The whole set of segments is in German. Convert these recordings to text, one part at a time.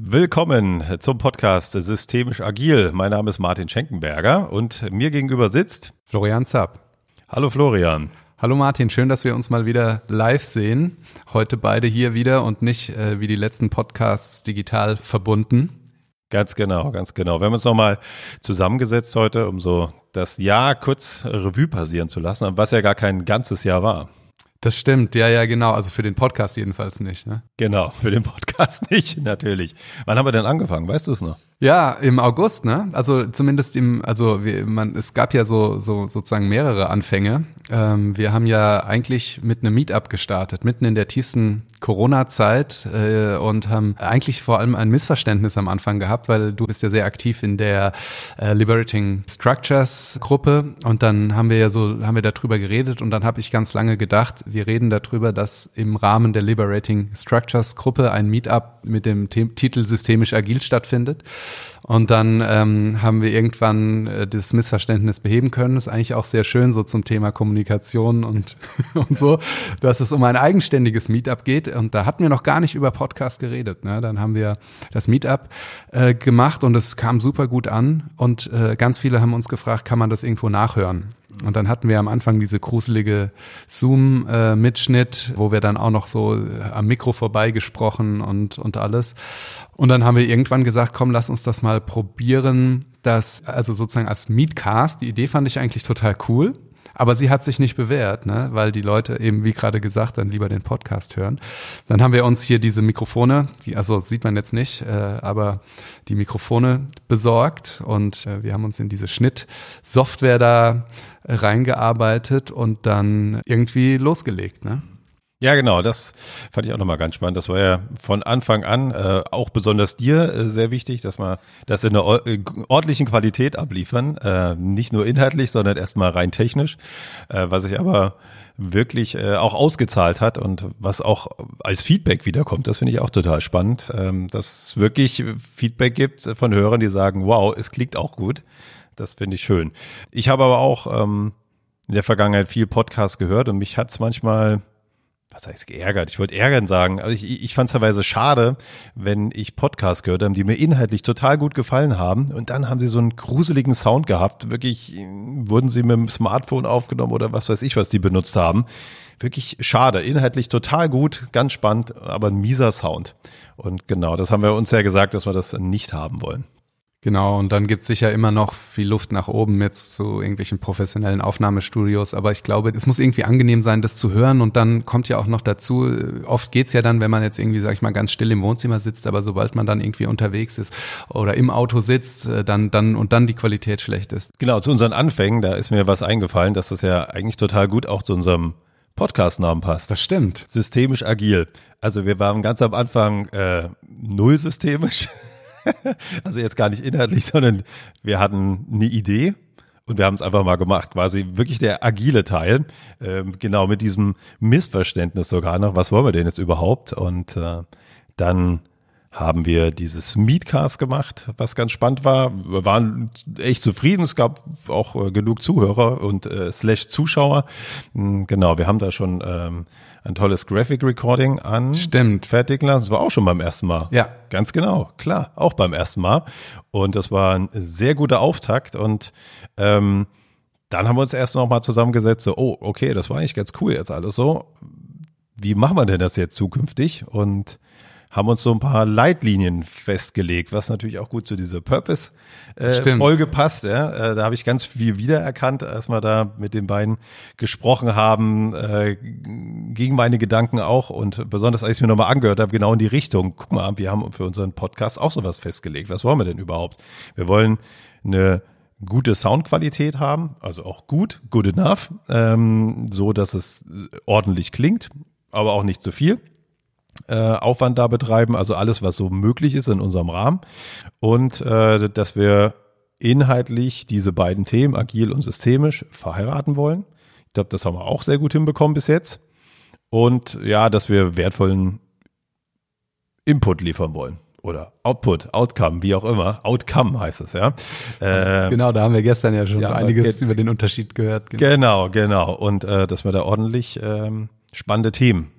Willkommen zum Podcast Systemisch Agil. Mein Name ist Martin Schenkenberger und mir gegenüber sitzt Florian Zapp. Hallo Florian. Hallo Martin, schön, dass wir uns mal wieder live sehen. Heute beide hier wieder und nicht äh, wie die letzten Podcasts digital verbunden. Ganz genau, ganz genau. Wir haben uns nochmal zusammengesetzt heute, um so das Jahr kurz Revue passieren zu lassen, was ja gar kein ganzes Jahr war. Das stimmt, ja, ja, genau. Also für den Podcast jedenfalls nicht, ne? Genau, für den Podcast nicht, natürlich. Wann haben wir denn angefangen? Weißt du es noch? Ja, im August, ne? Also zumindest im, also wir, man, es gab ja so, so sozusagen mehrere Anfänge. Ähm, wir haben ja eigentlich mit einem Meetup gestartet, mitten in der tiefsten Corona-Zeit äh, und haben eigentlich vor allem ein Missverständnis am Anfang gehabt, weil du bist ja sehr aktiv in der äh, Liberating Structures Gruppe und dann haben wir ja so, haben wir darüber geredet und dann habe ich ganz lange gedacht, wir reden darüber, dass im Rahmen der Liberating Structures Gruppe ein Meetup mit dem Titel Systemisch Agil stattfindet. Und dann ähm, haben wir irgendwann äh, das Missverständnis beheben können. Das ist eigentlich auch sehr schön so zum Thema Kommunikation und, und so, dass es um ein eigenständiges Meetup geht. Und da hatten wir noch gar nicht über Podcast geredet. Ne? Dann haben wir das Meetup äh, gemacht und es kam super gut an. Und äh, ganz viele haben uns gefragt, kann man das irgendwo nachhören? Und dann hatten wir am Anfang diese gruselige Zoom-Mitschnitt, wo wir dann auch noch so äh, am Mikro vorbeigesprochen und, und alles. Und dann haben wir irgendwann gesagt, komm, lass uns das mal probieren. Das, also sozusagen als Meetcast, die Idee fand ich eigentlich total cool. Aber sie hat sich nicht bewährt, ne? weil die Leute eben, wie gerade gesagt, dann lieber den Podcast hören. Dann haben wir uns hier diese Mikrofone, die, also sieht man jetzt nicht, äh, aber die Mikrofone besorgt und äh, wir haben uns in diese Schnittsoftware da reingearbeitet und dann irgendwie losgelegt. Ne? Ja, genau, das fand ich auch nochmal ganz spannend. Das war ja von Anfang an äh, auch besonders dir äh, sehr wichtig, dass wir das in einer äh, ordentlichen Qualität abliefern. Äh, nicht nur inhaltlich, sondern erstmal rein technisch, äh, was sich aber wirklich äh, auch ausgezahlt hat und was auch als Feedback wiederkommt. Das finde ich auch total spannend, ähm, dass es wirklich Feedback gibt von Hörern, die sagen, wow, es klingt auch gut. Das finde ich schön. Ich habe aber auch ähm, in der Vergangenheit viel Podcast gehört und mich hat es manchmal was heißt geärgert? Ich wollte ärgern sagen. Also ich, ich fand es teilweise schade, wenn ich Podcasts gehört habe, die mir inhaltlich total gut gefallen haben und dann haben sie so einen gruseligen Sound gehabt. Wirklich wurden sie mit dem Smartphone aufgenommen oder was weiß ich, was die benutzt haben. Wirklich schade. Inhaltlich total gut, ganz spannend, aber ein mieser Sound. Und genau, das haben wir uns ja gesagt, dass wir das nicht haben wollen. Genau, und dann gibt's sicher immer noch viel Luft nach oben jetzt zu irgendwelchen professionellen Aufnahmestudios. Aber ich glaube, es muss irgendwie angenehm sein, das zu hören. Und dann kommt ja auch noch dazu, oft geht's ja dann, wenn man jetzt irgendwie, sag ich mal, ganz still im Wohnzimmer sitzt, aber sobald man dann irgendwie unterwegs ist oder im Auto sitzt, äh, dann, dann und dann die Qualität schlecht ist. Genau, zu unseren Anfängen, da ist mir was eingefallen, dass das ja eigentlich total gut auch zu unserem Podcast-Namen passt. Das stimmt. Systemisch agil. Also wir waren ganz am Anfang äh, null systemisch. also jetzt gar nicht inhaltlich, sondern wir hatten eine Idee und wir haben es einfach mal gemacht. Quasi wirklich der agile Teil. Ähm, genau mit diesem Missverständnis sogar noch. Was wollen wir denn jetzt überhaupt? Und äh, dann haben wir dieses Meetcast gemacht, was ganz spannend war. Wir waren echt zufrieden. Es gab auch äh, genug Zuhörer und äh, slash Zuschauer. Hm, genau, wir haben da schon ähm, ein tolles Graphic Recording an Stimmt. fertigen lassen. Das war auch schon beim ersten Mal. Ja. Ganz genau, klar, auch beim ersten Mal. Und das war ein sehr guter Auftakt. Und ähm, dann haben wir uns erst noch mal zusammengesetzt, so, oh, okay, das war eigentlich ganz cool jetzt alles so. Wie machen wir denn das jetzt zukünftig? Und haben uns so ein paar Leitlinien festgelegt, was natürlich auch gut zu dieser Purpose-Folge äh, passt. Ja? Äh, da habe ich ganz viel wiedererkannt, als wir da mit den beiden gesprochen haben, äh, gegen meine Gedanken auch und besonders als ich mir nochmal angehört habe, genau in die Richtung. Guck mal, wir haben für unseren Podcast auch sowas festgelegt. Was wollen wir denn überhaupt? Wir wollen eine gute Soundqualität haben, also auch gut, good enough, ähm, so dass es ordentlich klingt, aber auch nicht zu viel Aufwand da betreiben, also alles, was so möglich ist in unserem Rahmen. Und äh, dass wir inhaltlich diese beiden Themen, agil und systemisch, verheiraten wollen. Ich glaube, das haben wir auch sehr gut hinbekommen bis jetzt. Und ja, dass wir wertvollen Input liefern wollen. Oder Output, Outcome, wie auch immer. Outcome heißt es, ja. Äh, genau, da haben wir gestern ja schon ja, einiges über den Unterschied gehört. Genau, genau. Und äh, dass wir da ordentlich ähm, spannende Themen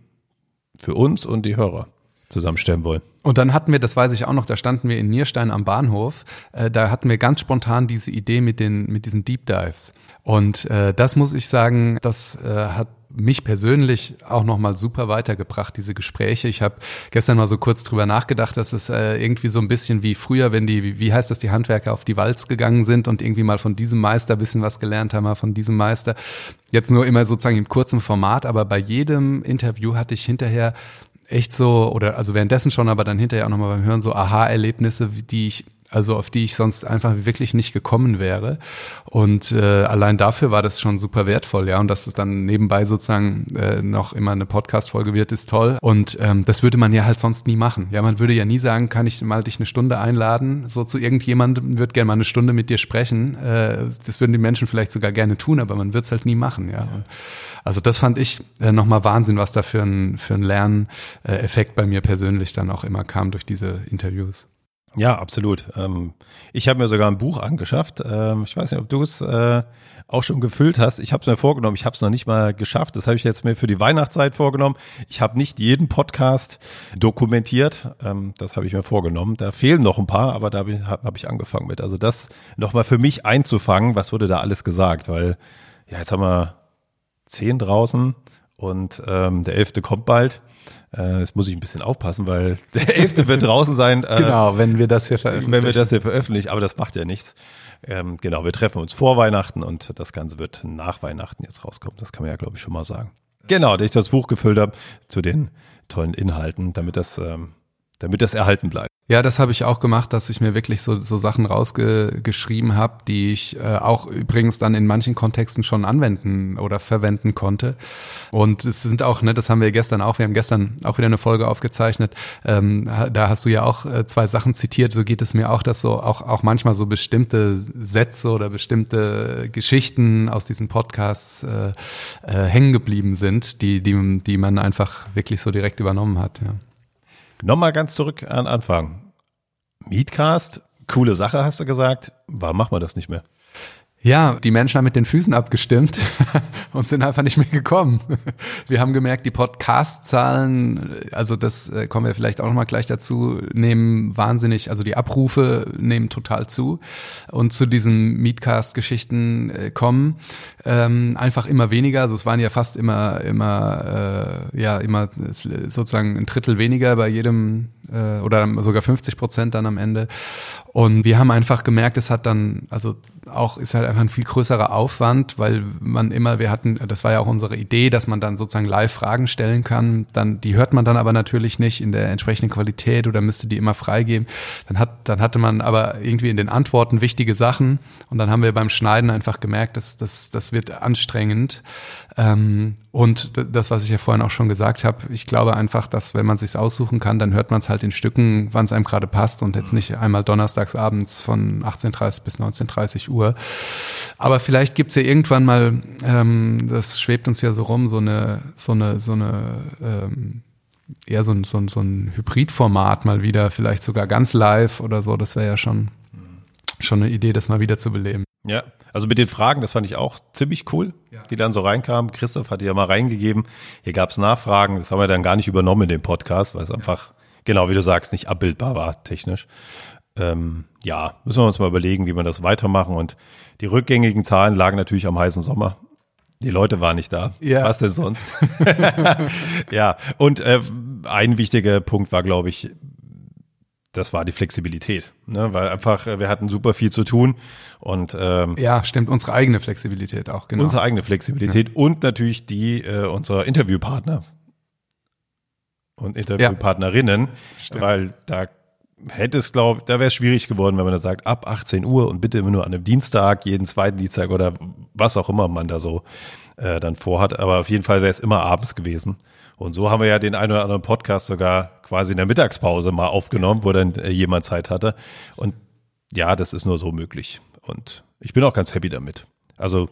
für uns und die Hörer zusammenstellen wollen. Und dann hatten wir, das weiß ich auch noch, da standen wir in Nierstein am Bahnhof. Äh, da hatten wir ganz spontan diese Idee mit den mit diesen Deep Dives. Und äh, das muss ich sagen, das äh, hat mich persönlich auch nochmal super weitergebracht, diese Gespräche. Ich habe gestern mal so kurz drüber nachgedacht, dass es äh, irgendwie so ein bisschen wie früher, wenn die, wie, heißt das, die Handwerker auf die Walz gegangen sind und irgendwie mal von diesem Meister bisschen was gelernt haben, mal von diesem Meister. Jetzt nur immer sozusagen in kurzem Format, aber bei jedem Interview hatte ich hinterher echt so, oder also währenddessen schon, aber dann hinterher auch nochmal beim Hören so Aha-Erlebnisse, die ich also auf die ich sonst einfach wirklich nicht gekommen wäre. Und äh, allein dafür war das schon super wertvoll, ja. Und dass es dann nebenbei sozusagen äh, noch immer eine Podcast-Folge wird, ist toll. Und ähm, das würde man ja halt sonst nie machen. Ja, man würde ja nie sagen, kann ich mal dich eine Stunde einladen, so zu irgendjemandem, würde gerne mal eine Stunde mit dir sprechen. Äh, das würden die Menschen vielleicht sogar gerne tun, aber man wird es halt nie machen, ja. Und also das fand ich äh, nochmal Wahnsinn, was da für ein, für ein Lerneffekt bei mir persönlich dann auch immer kam durch diese Interviews. Ja, absolut. Ähm, ich habe mir sogar ein Buch angeschafft. Ähm, ich weiß nicht, ob du es äh, auch schon gefüllt hast. Ich habe es mir vorgenommen. Ich habe es noch nicht mal geschafft. Das habe ich jetzt mir für die Weihnachtszeit vorgenommen. Ich habe nicht jeden Podcast dokumentiert. Ähm, das habe ich mir vorgenommen. Da fehlen noch ein paar, aber da habe ich, angefangen mit. Also das nochmal für mich einzufangen. Was wurde da alles gesagt? Weil ja, jetzt haben wir zehn draußen und der elfte kommt bald. Äh, jetzt muss ich ein bisschen aufpassen, weil der 11. wird draußen sein. Äh, genau, wenn wir das hier veröffentlichen. Wenn wir das hier veröffentlichen, aber das macht ja nichts. Ähm, genau, wir treffen uns vor Weihnachten und das Ganze wird nach Weihnachten jetzt rauskommen. Das kann man ja, glaube ich, schon mal sagen. Genau, dass ich das Buch gefüllt habe zu den tollen Inhalten, damit das, ähm, damit das erhalten bleibt. Ja, das habe ich auch gemacht, dass ich mir wirklich so, so Sachen rausgeschrieben habe, die ich äh, auch übrigens dann in manchen Kontexten schon anwenden oder verwenden konnte. Und es sind auch, ne, das haben wir gestern auch, wir haben gestern auch wieder eine Folge aufgezeichnet, ähm, da hast du ja auch äh, zwei Sachen zitiert, so geht es mir auch, dass so auch, auch manchmal so bestimmte Sätze oder bestimmte Geschichten aus diesen Podcasts äh, äh, hängen geblieben sind, die, die, die man einfach wirklich so direkt übernommen hat. Ja. Nochmal ganz zurück an Anfang. Meetcast, coole Sache, hast du gesagt. Warum machen wir das nicht mehr? Ja, die Menschen haben mit den Füßen abgestimmt und sind einfach nicht mehr gekommen. Wir haben gemerkt, die Podcast-Zahlen, also das äh, kommen wir vielleicht auch nochmal gleich dazu, nehmen wahnsinnig, also die Abrufe nehmen total zu. Und zu diesen Meetcast-Geschichten äh, kommen ähm, einfach immer weniger. Also es waren ja fast immer, immer, äh, ja, immer sozusagen ein Drittel weniger bei jedem äh, oder sogar 50 Prozent dann am Ende. Und wir haben einfach gemerkt, es hat dann, also auch ist halt einfach ein viel größerer Aufwand, weil man immer, wir hatten, das war ja auch unsere Idee, dass man dann sozusagen live Fragen stellen kann. Dann, die hört man dann aber natürlich nicht in der entsprechenden Qualität oder müsste die immer freigeben. Dann hat, dann hatte man aber irgendwie in den Antworten wichtige Sachen und dann haben wir beim Schneiden einfach gemerkt, dass das, das wird anstrengend. Ähm, und das, was ich ja vorhin auch schon gesagt habe, ich glaube einfach, dass wenn man sich aussuchen kann, dann hört man es halt in Stücken, wann es einem gerade passt und jetzt nicht einmal donnerstags abends von 18.30 bis 19.30 Uhr. Aber vielleicht gibt's ja irgendwann mal, ähm, das schwebt uns ja so rum, so eine, so eine, so eine ähm, eher so ein, so, ein, so ein Hybridformat mal wieder, vielleicht sogar ganz live oder so. Das wäre ja schon, schon eine Idee, das mal wieder zu beleben. Ja, also mit den Fragen, das fand ich auch ziemlich cool, ja. die dann so reinkamen. Christoph hat die ja mal reingegeben. Hier gab es Nachfragen, das haben wir dann gar nicht übernommen in dem Podcast, weil es ja. einfach, genau wie du sagst, nicht abbildbar war technisch. Ähm, ja, müssen wir uns mal überlegen, wie wir das weitermachen. Und die rückgängigen Zahlen lagen natürlich am heißen Sommer. Die Leute waren nicht da. Ja. Was denn sonst? ja, und äh, ein wichtiger Punkt war, glaube ich, das war die Flexibilität, ne? weil einfach äh, wir hatten super viel zu tun und ähm, ja, stimmt unsere eigene Flexibilität auch genau unsere eigene Flexibilität ja. und natürlich die äh, unserer Interviewpartner und Interviewpartnerinnen, ja, weil da hätte es glaube da wäre es schwierig geworden, wenn man da sagt ab 18 Uhr und bitte immer nur an einem Dienstag, jeden zweiten Dienstag oder was auch immer man da so äh, dann vorhat, aber auf jeden Fall wäre es immer abends gewesen. Und so haben wir ja den einen oder anderen Podcast sogar quasi in der Mittagspause mal aufgenommen, wo dann äh, jemand Zeit hatte. Und ja, das ist nur so möglich. Und ich bin auch ganz happy damit. Also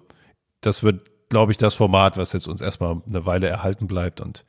das wird, glaube ich, das Format, was jetzt uns erstmal eine Weile erhalten bleibt. Und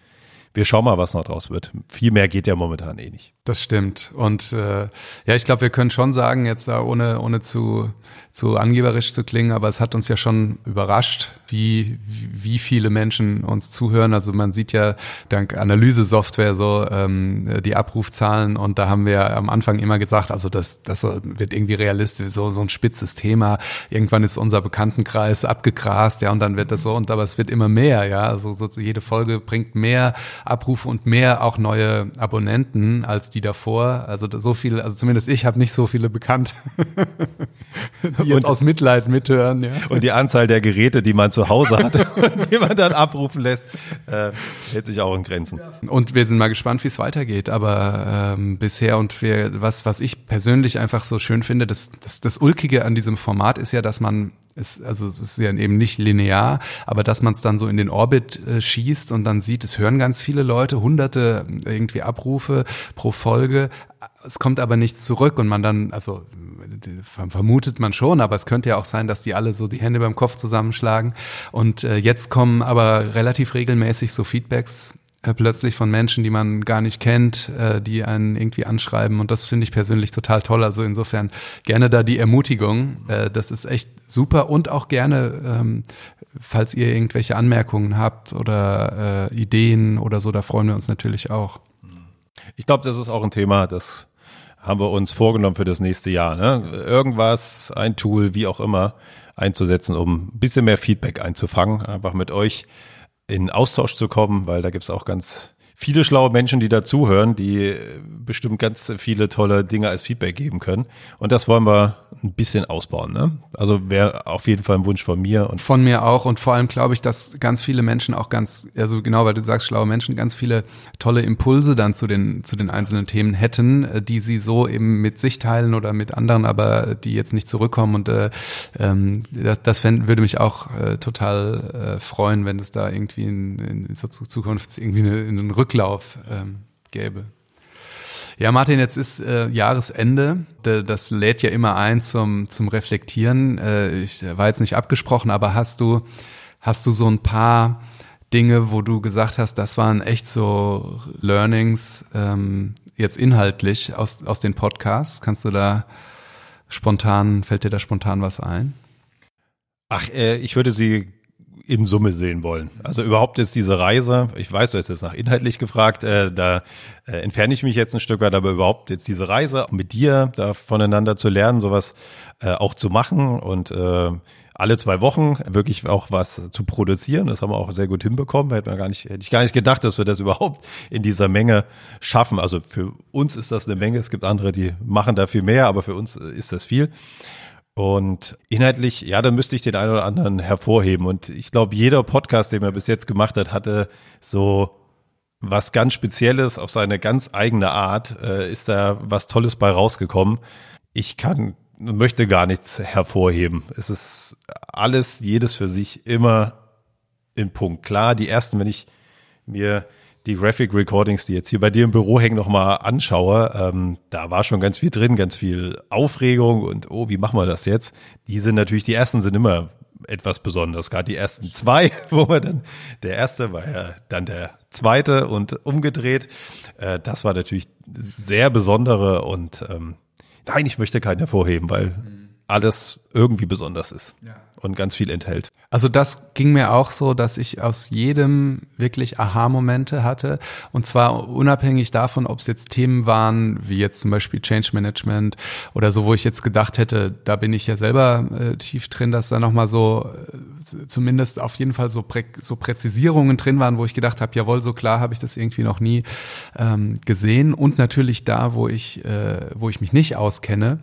wir schauen mal, was noch draus wird. Viel mehr geht ja momentan eh nicht. Das stimmt. Und äh, ja, ich glaube, wir können schon sagen, jetzt da ohne, ohne zu, zu angeberisch zu klingen, aber es hat uns ja schon überrascht, wie, wie viele Menschen uns zuhören. Also man sieht ja dank Analyse-Software so ähm, die Abrufzahlen und da haben wir am Anfang immer gesagt, also das, das wird irgendwie realistisch, so, so ein spitzes Thema. Irgendwann ist unser Bekanntenkreis abgegrast, ja, und dann wird das so, und aber es wird immer mehr, ja. Also so, jede Folge bringt mehr Abrufe und mehr auch neue Abonnenten als die davor. Also so viel, also zumindest ich habe nicht so viele bekannt, die und, aus Mitleid mithören. Ja. Und die Anzahl der Geräte, die man zu Hause hat und die man dann abrufen lässt, äh, hält sich auch in Grenzen. Und wir sind mal gespannt, wie es weitergeht. Aber ähm, bisher und wir, was, was ich persönlich einfach so schön finde, das, das, das Ulkige an diesem Format ist ja, dass man es, also es ist ja eben nicht linear, aber dass man es dann so in den Orbit äh, schießt und dann sieht, es hören ganz viele Leute, hunderte irgendwie Abrufe pro Folge. Es kommt aber nichts zurück und man dann, also vermutet man schon, aber es könnte ja auch sein, dass die alle so die Hände beim Kopf zusammenschlagen. Und äh, jetzt kommen aber relativ regelmäßig so Feedbacks äh, plötzlich von Menschen, die man gar nicht kennt, äh, die einen irgendwie anschreiben. Und das finde ich persönlich total toll. Also insofern gerne da die Ermutigung. Äh, das ist echt super. Und auch gerne, ähm, falls ihr irgendwelche Anmerkungen habt oder äh, Ideen oder so, da freuen wir uns natürlich auch. Ich glaube, das ist auch ein Thema, das haben wir uns vorgenommen für das nächste Jahr. Ne? Irgendwas, ein Tool, wie auch immer, einzusetzen, um ein bisschen mehr Feedback einzufangen. Einfach mit euch in Austausch zu kommen, weil da gibt's auch ganz viele schlaue Menschen, die dazuhören, die bestimmt ganz viele tolle Dinge als Feedback geben können. Und das wollen wir ein bisschen ausbauen. Ne? Also wäre auf jeden Fall ein Wunsch von mir. Und von mir auch. Und vor allem glaube ich, dass ganz viele Menschen auch ganz, also genau, weil du sagst, schlaue Menschen, ganz viele tolle Impulse dann zu den, zu den einzelnen Themen hätten, äh, die sie so eben mit sich teilen oder mit anderen, aber die jetzt nicht zurückkommen. Und äh, ähm, das, das fänd, würde mich auch äh, total äh, freuen, wenn es da irgendwie in, in, in Zukunft irgendwie eine, einen Rück Rücklauf ähm, gäbe. Ja, Martin, jetzt ist äh, Jahresende. Das lädt ja immer ein zum, zum Reflektieren. Äh, ich war jetzt nicht abgesprochen, aber hast du, hast du so ein paar Dinge, wo du gesagt hast, das waren echt so Learnings, ähm, jetzt inhaltlich aus, aus den Podcasts? Kannst du da spontan, fällt dir da spontan was ein? Ach, äh, ich würde sie in Summe sehen wollen. Also überhaupt ist diese Reise, ich weiß, du hast jetzt nach inhaltlich gefragt, äh, da äh, entferne ich mich jetzt ein Stück weit, aber überhaupt jetzt diese Reise mit dir da voneinander zu lernen, sowas äh, auch zu machen und äh, alle zwei Wochen wirklich auch was zu produzieren. Das haben wir auch sehr gut hinbekommen. Hätte man gar nicht, hätte ich gar nicht gedacht, dass wir das überhaupt in dieser Menge schaffen. Also für uns ist das eine Menge. Es gibt andere, die machen da viel mehr, aber für uns ist das viel. Und inhaltlich, ja, da müsste ich den einen oder anderen hervorheben. Und ich glaube, jeder Podcast, den er bis jetzt gemacht hat, hatte so was ganz Spezielles auf seine ganz eigene Art. Äh, ist da was Tolles bei rausgekommen. Ich kann und möchte gar nichts hervorheben. Es ist alles, jedes für sich immer in Punkt. Klar, die ersten, wenn ich mir die Graphic Recordings, die jetzt hier bei dir im Büro hängen, nochmal anschaue, ähm, da war schon ganz viel drin, ganz viel Aufregung und oh, wie machen wir das jetzt? Die sind natürlich, die ersten sind immer etwas Besonderes. Gerade die ersten zwei, wo man dann, der erste war ja dann der zweite und umgedreht. Äh, das war natürlich sehr besondere und ähm, nein, ich möchte keinen hervorheben, weil mhm. alles irgendwie besonders ist. Ja und ganz viel enthält. Also das ging mir auch so, dass ich aus jedem wirklich Aha-Momente hatte. Und zwar unabhängig davon, ob es jetzt Themen waren, wie jetzt zum Beispiel Change Management oder so, wo ich jetzt gedacht hätte, da bin ich ja selber äh, tief drin, dass da nochmal so äh, zumindest auf jeden Fall so, Prä so Präzisierungen drin waren, wo ich gedacht habe, jawohl, so klar habe ich das irgendwie noch nie ähm, gesehen. Und natürlich da, wo ich, äh, wo ich mich nicht auskenne,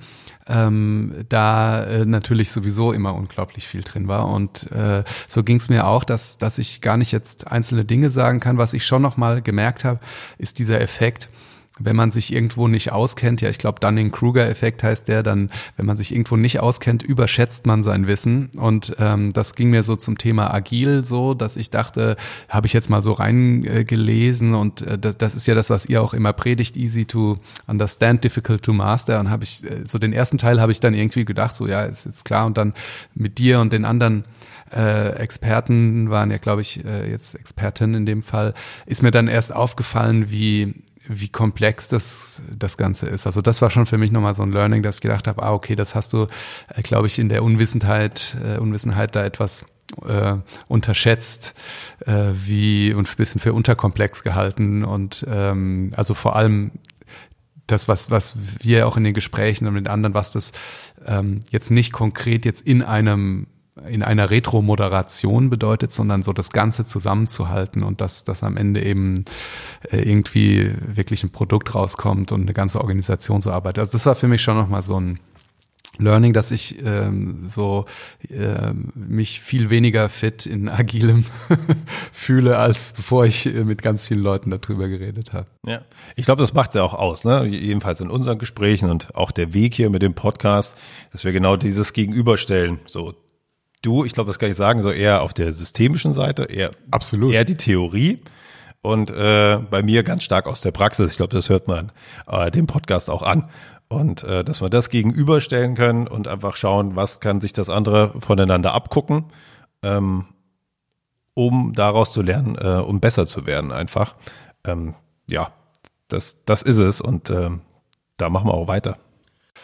ähm, da äh, natürlich sowieso immer unglaublich viel drin war. Und äh, so ging es mir auch, dass, dass ich gar nicht jetzt einzelne Dinge sagen kann. Was ich schon noch mal gemerkt habe, ist dieser Effekt, wenn man sich irgendwo nicht auskennt, ja, ich glaube, Dunning-Kruger-Effekt heißt der, dann, wenn man sich irgendwo nicht auskennt, überschätzt man sein Wissen. Und ähm, das ging mir so zum Thema agil so, dass ich dachte, habe ich jetzt mal so reingelesen äh, und äh, das, das ist ja das, was ihr auch immer predigt, easy to understand, difficult to master. Und habe ich, äh, so den ersten Teil habe ich dann irgendwie gedacht, so ja, ist jetzt klar. Und dann mit dir und den anderen äh, Experten waren ja, glaube ich, äh, jetzt Expertin in dem Fall, ist mir dann erst aufgefallen, wie wie komplex das, das Ganze ist. Also das war schon für mich nochmal so ein Learning, dass ich gedacht habe, ah, okay, das hast du, äh, glaube ich, in der Unwissenheit, äh, Unwissenheit da etwas äh, unterschätzt, äh, wie und ein bisschen für unterkomplex gehalten und ähm, also vor allem das, was, was wir auch in den Gesprächen und mit anderen, was das ähm, jetzt nicht konkret jetzt in einem in einer Retro-Moderation bedeutet, sondern so das Ganze zusammenzuhalten und dass, dass am Ende eben äh, irgendwie wirklich ein Produkt rauskommt und eine ganze Organisation so arbeitet. Also das war für mich schon nochmal so ein Learning, dass ich ähm, so äh, mich viel weniger fit in agilem fühle, als bevor ich äh, mit ganz vielen Leuten darüber geredet habe. Ja, ich glaube, das macht es ja auch aus, ne? Jedenfalls in unseren Gesprächen und auch der Weg hier mit dem Podcast, dass wir genau dieses Gegenüberstellen. So, du, ich glaube, das kann ich sagen, so eher auf der systemischen Seite, eher, Absolut. eher die Theorie und äh, bei mir ganz stark aus der Praxis. Ich glaube, das hört man äh, dem Podcast auch an. Und äh, dass wir das gegenüberstellen können und einfach schauen, was kann sich das andere voneinander abgucken, ähm, um daraus zu lernen, äh, um besser zu werden einfach. Ähm, ja, das, das ist es und äh, da machen wir auch weiter.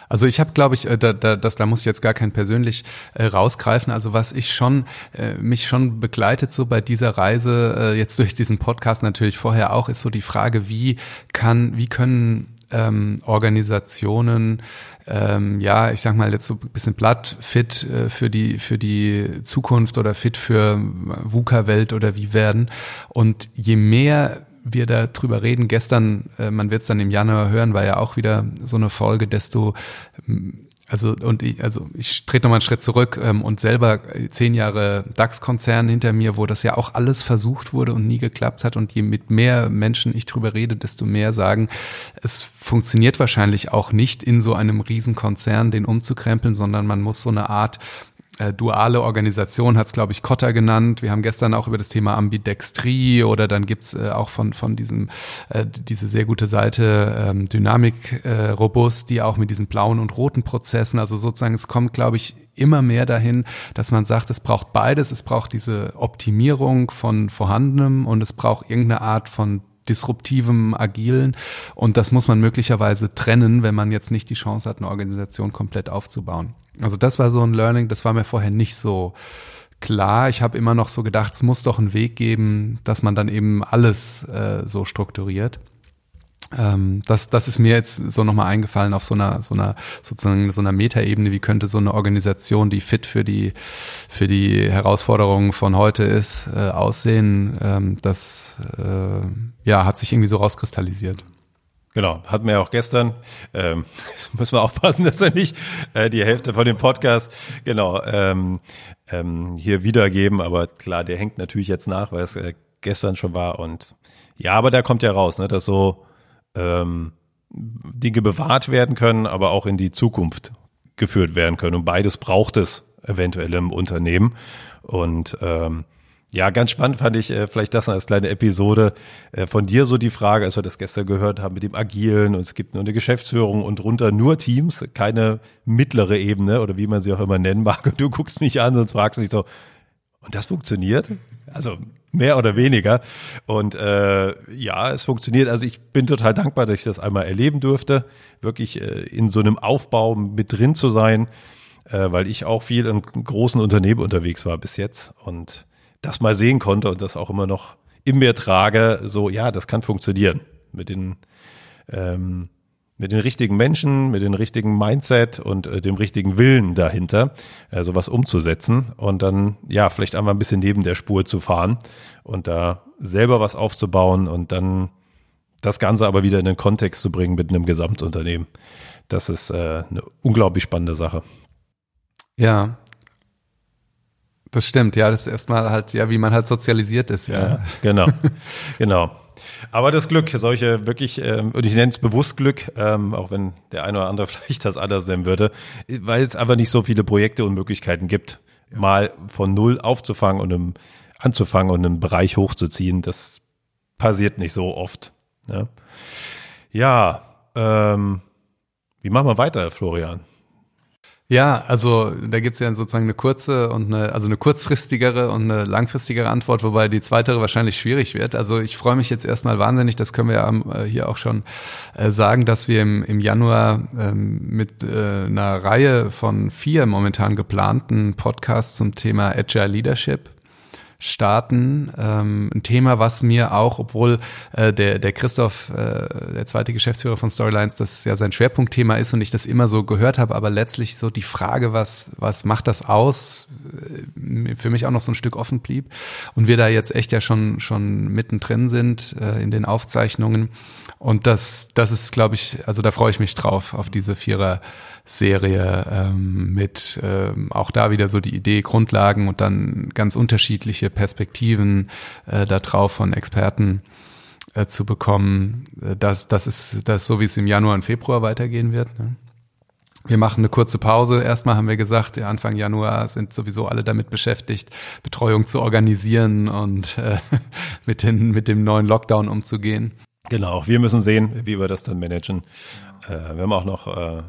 Also ich habe, glaube ich, äh, da, da, das, da muss ich jetzt gar kein persönlich äh, rausgreifen. Also was ich schon, äh, mich schon begleitet so bei dieser Reise, äh, jetzt durch diesen Podcast natürlich vorher auch, ist so die Frage, wie kann, wie können ähm, Organisationen, ähm, ja, ich sag mal jetzt so ein bisschen platt, fit äh, für die für die Zukunft oder fit für VUCA-Welt oder wie werden. Und je mehr wir da drüber reden. Gestern, äh, man wird es dann im Januar hören, war ja auch wieder so eine Folge, desto also und ich, also ich trete nochmal einen Schritt zurück ähm, und selber zehn Jahre DAX-Konzern hinter mir, wo das ja auch alles versucht wurde und nie geklappt hat. Und je mit mehr Menschen ich drüber rede, desto mehr sagen, es funktioniert wahrscheinlich auch nicht in so einem Riesenkonzern, den umzukrempeln, sondern man muss so eine Art äh, duale Organisation hat es, glaube ich, Kotter genannt. Wir haben gestern auch über das Thema Ambidextrie oder dann gibt's äh, auch von, von diesem, äh, diese sehr gute Seite ähm, Dynamik äh, Robust, die auch mit diesen blauen und roten Prozessen, also sozusagen, es kommt, glaube ich, immer mehr dahin, dass man sagt, es braucht beides. Es braucht diese Optimierung von Vorhandenem und es braucht irgendeine Art von disruptivem, agilen. Und das muss man möglicherweise trennen, wenn man jetzt nicht die Chance hat, eine Organisation komplett aufzubauen. Also das war so ein Learning, das war mir vorher nicht so klar. Ich habe immer noch so gedacht, es muss doch einen Weg geben, dass man dann eben alles äh, so strukturiert. Ähm, das, das ist mir jetzt so nochmal eingefallen auf so einer, so einer, sozusagen so einer Metaebene. Wie könnte so eine Organisation, die fit für die, für die Herausforderungen von heute ist, äh, aussehen? Ähm, das, äh, ja, hat sich irgendwie so rauskristallisiert. Genau, hatten wir ja auch gestern. Ähm, müssen wir aufpassen, dass er nicht äh, die Hälfte von dem Podcast genau ähm, ähm, hier wiedergeben. Aber klar, der hängt natürlich jetzt nach, weil es äh, gestern schon war. Und ja, aber da kommt ja raus, ne, dass so ähm, Dinge bewahrt werden können, aber auch in die Zukunft geführt werden können. Und beides braucht es eventuell im Unternehmen. Und ähm, ja, ganz spannend fand ich äh, vielleicht das als kleine Episode äh, von dir so die Frage, als wir das gestern gehört haben mit dem Agilen und es gibt nur eine Geschäftsführung und runter nur Teams, keine mittlere Ebene oder wie man sie auch immer nennen mag. Und du guckst mich an und fragst mich so, und das funktioniert? Also mehr oder weniger. Und äh, ja, es funktioniert. Also ich bin total dankbar, dass ich das einmal erleben durfte, wirklich äh, in so einem Aufbau mit drin zu sein, äh, weil ich auch viel in großen Unternehmen unterwegs war bis jetzt und das mal sehen konnte und das auch immer noch in mir trage, so ja, das kann funktionieren mit den ähm, mit den richtigen Menschen, mit dem richtigen Mindset und äh, dem richtigen Willen dahinter, äh, sowas umzusetzen und dann ja vielleicht einmal ein bisschen neben der Spur zu fahren und da selber was aufzubauen und dann das Ganze aber wieder in den Kontext zu bringen mit einem Gesamtunternehmen. Das ist äh, eine unglaublich spannende Sache. Ja, das stimmt, ja, das ist erstmal halt, ja, wie man halt sozialisiert ist, ja. ja genau, genau. Aber das Glück, solche wirklich, ähm, und ich nenne es bewusst Glück, ähm, auch wenn der eine oder andere vielleicht das anders nennen würde, weil es einfach nicht so viele Projekte und Möglichkeiten gibt, ja. mal von null aufzufangen und im, anzufangen und einen Bereich hochzuziehen. Das passiert nicht so oft. Ne? Ja, ähm, wie machen wir weiter, Florian? Ja, also da gibt's ja sozusagen eine kurze und eine, also eine kurzfristigere und eine langfristigere Antwort, wobei die zweitere wahrscheinlich schwierig wird. Also ich freue mich jetzt erstmal wahnsinnig, das können wir ja äh, hier auch schon äh, sagen, dass wir im, im Januar ähm, mit äh, einer Reihe von vier momentan geplanten Podcasts zum Thema Agile Leadership starten. Ähm, ein Thema, was mir auch, obwohl äh, der, der Christoph, äh, der zweite Geschäftsführer von Storylines, das ja sein Schwerpunktthema ist und ich das immer so gehört habe, aber letztlich so die Frage, was, was macht das aus, äh, für mich auch noch so ein Stück offen blieb. Und wir da jetzt echt ja schon, schon mittendrin sind äh, in den Aufzeichnungen. Und das, das ist, glaube ich, also da freue ich mich drauf, auf diese Vierer. Serie ähm, mit ähm, auch da wieder so die Idee, Grundlagen und dann ganz unterschiedliche Perspektiven äh, da drauf von Experten äh, zu bekommen. Äh, das, das ist das so, wie es im Januar und Februar weitergehen wird. Ne? Wir machen eine kurze Pause. Erstmal haben wir gesagt, Anfang Januar sind sowieso alle damit beschäftigt, Betreuung zu organisieren und äh, mit, den, mit dem neuen Lockdown umzugehen. Genau, wir müssen sehen, wie wir das dann managen. Äh, wir haben auch noch äh,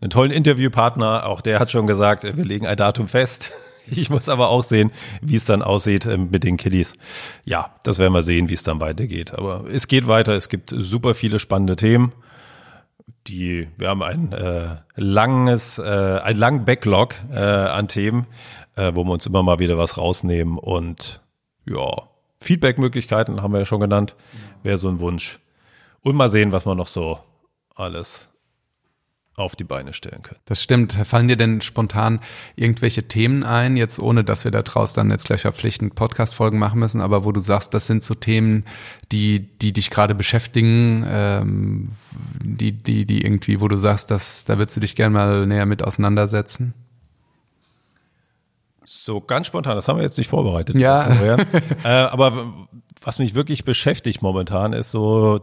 einen tollen Interviewpartner. Auch der hat schon gesagt, wir legen ein Datum fest. Ich muss aber auch sehen, wie es dann aussieht ähm, mit den Kiddies. Ja, das werden wir sehen, wie es dann weitergeht. Aber es geht weiter. Es gibt super viele spannende Themen. Die, wir haben ein äh, langes, äh, ein langen Backlog äh, an Themen, äh, wo wir uns immer mal wieder was rausnehmen und ja, Feedback-Möglichkeiten haben wir ja schon genannt, wäre so ein Wunsch. Und mal sehen, was man noch so alles auf die Beine stellen können. Das stimmt. Fallen dir denn spontan irgendwelche Themen ein, jetzt ohne dass wir da draus dann jetzt gleich verpflichtend Podcast-Folgen machen müssen, aber wo du sagst, das sind so Themen, die, die dich gerade beschäftigen, ähm, die, die, die irgendwie, wo du sagst, dass, da würdest du dich gerne mal näher mit auseinandersetzen? So ganz spontan, das haben wir jetzt nicht vorbereitet. Ja. äh, aber was mich wirklich beschäftigt momentan ist so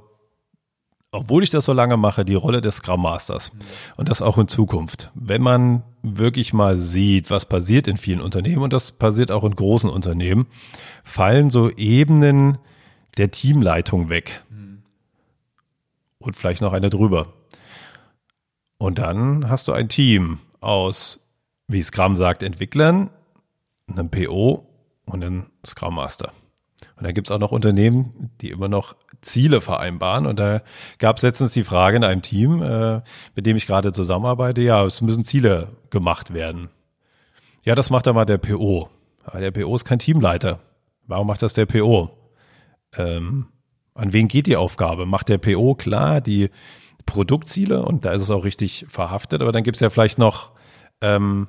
obwohl ich das so lange mache, die Rolle des Scrum Masters. Und das auch in Zukunft. Wenn man wirklich mal sieht, was passiert in vielen Unternehmen, und das passiert auch in großen Unternehmen, fallen so Ebenen der Teamleitung weg. Und vielleicht noch eine drüber. Und dann hast du ein Team aus, wie Scrum sagt, Entwicklern, einem PO und einem Scrum Master. Und da gibt es auch noch Unternehmen, die immer noch Ziele vereinbaren. Und da gab es letztens die Frage in einem Team, äh, mit dem ich gerade zusammenarbeite, ja, es müssen Ziele gemacht werden. Ja, das macht aber der PO. Aber der PO ist kein Teamleiter. Warum macht das der PO? Ähm, an wen geht die Aufgabe? Macht der PO klar die Produktziele und da ist es auch richtig verhaftet, aber dann gibt es ja vielleicht noch ähm,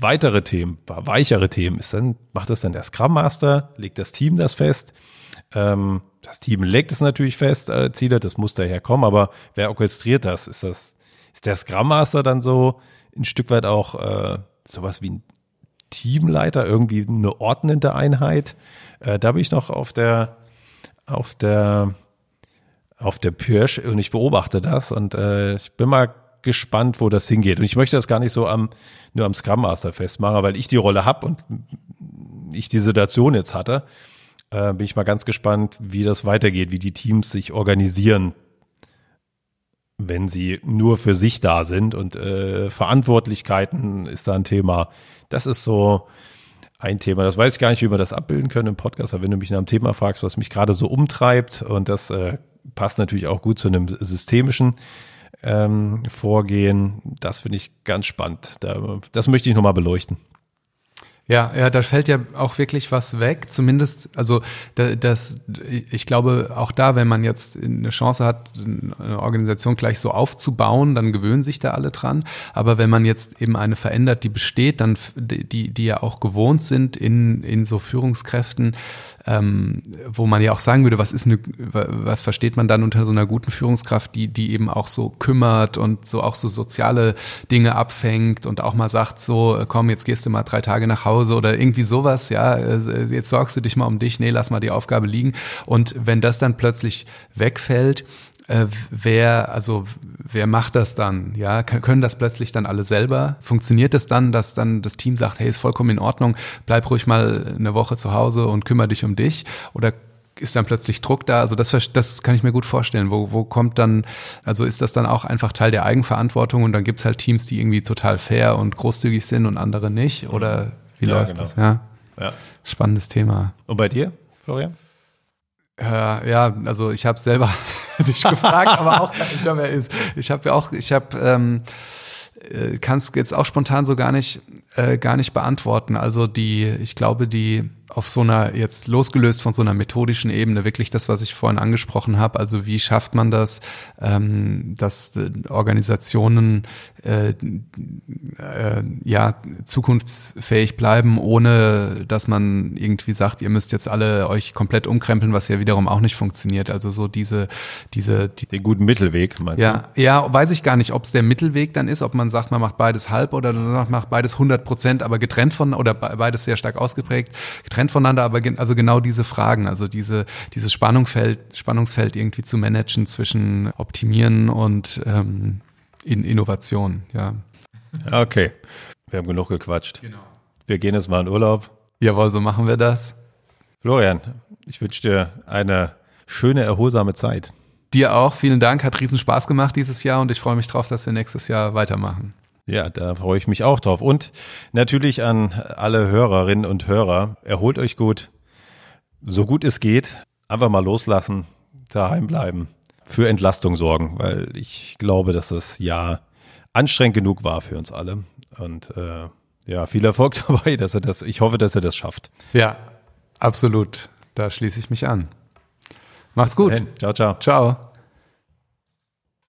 weitere Themen, weichere Themen. Ist dann, macht das dann der Scrum Master? Legt das Team das fest? Ähm, das Team legt es natürlich fest, äh, Ziele, das muss daher kommen, aber wer orchestriert das? Ist das, ist der Scrum Master dann so ein Stück weit auch äh, sowas wie ein Teamleiter, irgendwie eine ordnende Einheit? Äh, da bin ich noch auf der, auf der, auf der Pirsch und ich beobachte das und äh, ich bin mal gespannt, wo das hingeht. Und ich möchte das gar nicht so am, nur am Scrum Master festmachen, weil ich die Rolle habe und ich die Situation jetzt hatte äh, bin ich mal ganz gespannt, wie das weitergeht, wie die Teams sich organisieren, wenn sie nur für sich da sind. Und äh, Verantwortlichkeiten ist da ein Thema. Das ist so ein Thema. Das weiß ich gar nicht, wie wir das abbilden können im Podcast, aber wenn du mich nach einem Thema fragst, was mich gerade so umtreibt, und das äh, passt natürlich auch gut zu einem systemischen ähm, Vorgehen, das finde ich ganz spannend. Da, das möchte ich nochmal beleuchten. Ja, ja, da fällt ja auch wirklich was weg. Zumindest, also das, ich glaube, auch da, wenn man jetzt eine Chance hat, eine Organisation gleich so aufzubauen, dann gewöhnen sich da alle dran. Aber wenn man jetzt eben eine verändert, die besteht, dann die, die ja auch gewohnt sind in, in so Führungskräften, ähm, wo man ja auch sagen würde, was ist eine, was versteht man dann unter so einer guten Führungskraft, die, die eben auch so kümmert und so auch so soziale Dinge abfängt und auch mal sagt, so, komm, jetzt gehst du mal drei Tage nach Hause oder irgendwie sowas, ja, jetzt sorgst du dich mal um dich, nee, lass mal die Aufgabe liegen. Und wenn das dann plötzlich wegfällt, äh, wer, also wer macht das dann? Ja, können das plötzlich dann alle selber? Funktioniert es das dann, dass dann das Team sagt, hey, ist vollkommen in Ordnung, bleib ruhig mal eine Woche zu Hause und kümmere dich um dich? Oder ist dann plötzlich Druck da? Also das, das kann ich mir gut vorstellen. Wo, wo kommt dann, also ist das dann auch einfach Teil der Eigenverantwortung und dann gibt's halt Teams, die irgendwie total fair und großzügig sind und andere nicht? Oder wie ja, läuft genau. das? Ja. ja. Spannendes Thema. Und bei dir, Florian? Äh, ja, also ich habe selber dich gefragt, aber auch ich habe ich habe ja auch, ich habe ähm, äh, kann es jetzt auch spontan so gar nicht äh, gar nicht beantworten. Also die, ich glaube, die auf so einer, jetzt losgelöst von so einer methodischen Ebene, wirklich das, was ich vorhin angesprochen habe, also wie schafft man das, ähm, dass äh, Organisationen äh, äh, ja zukunftsfähig bleiben, ohne dass man irgendwie sagt, ihr müsst jetzt alle euch komplett umkrempeln, was ja wiederum auch nicht funktioniert. Also so diese, diese die, den guten Mittelweg, meinst ja, du? Ja, weiß ich gar nicht, ob es der Mittelweg dann ist, ob man sagt, man macht beides halb oder man macht beides 100 Prozent, aber getrennt von oder beides sehr stark ausgeprägt, getrennt voneinander, aber gen also genau diese Fragen, also diese dieses Spannungsfeld, Spannungsfeld irgendwie zu managen zwischen Optimieren und ähm, in Innovation, ja. Okay, wir haben genug gequatscht. Genau. Wir gehen jetzt mal in Urlaub. Jawohl, so machen wir das. Florian, ich wünsche dir eine schöne, erholsame Zeit. Dir auch, vielen Dank, hat riesen Spaß gemacht dieses Jahr und ich freue mich drauf, dass wir nächstes Jahr weitermachen. Ja, da freue ich mich auch drauf. Und natürlich an alle Hörerinnen und Hörer, erholt euch gut, so gut es geht, einfach mal loslassen, daheim bleiben, für Entlastung sorgen, weil ich glaube, dass das Jahr anstrengend genug war für uns alle. Und äh, ja, viel Erfolg dabei, dass er das, ich hoffe, dass er das schafft. Ja, absolut. Da schließe ich mich an. Macht's gut. Ciao, ciao. Ciao.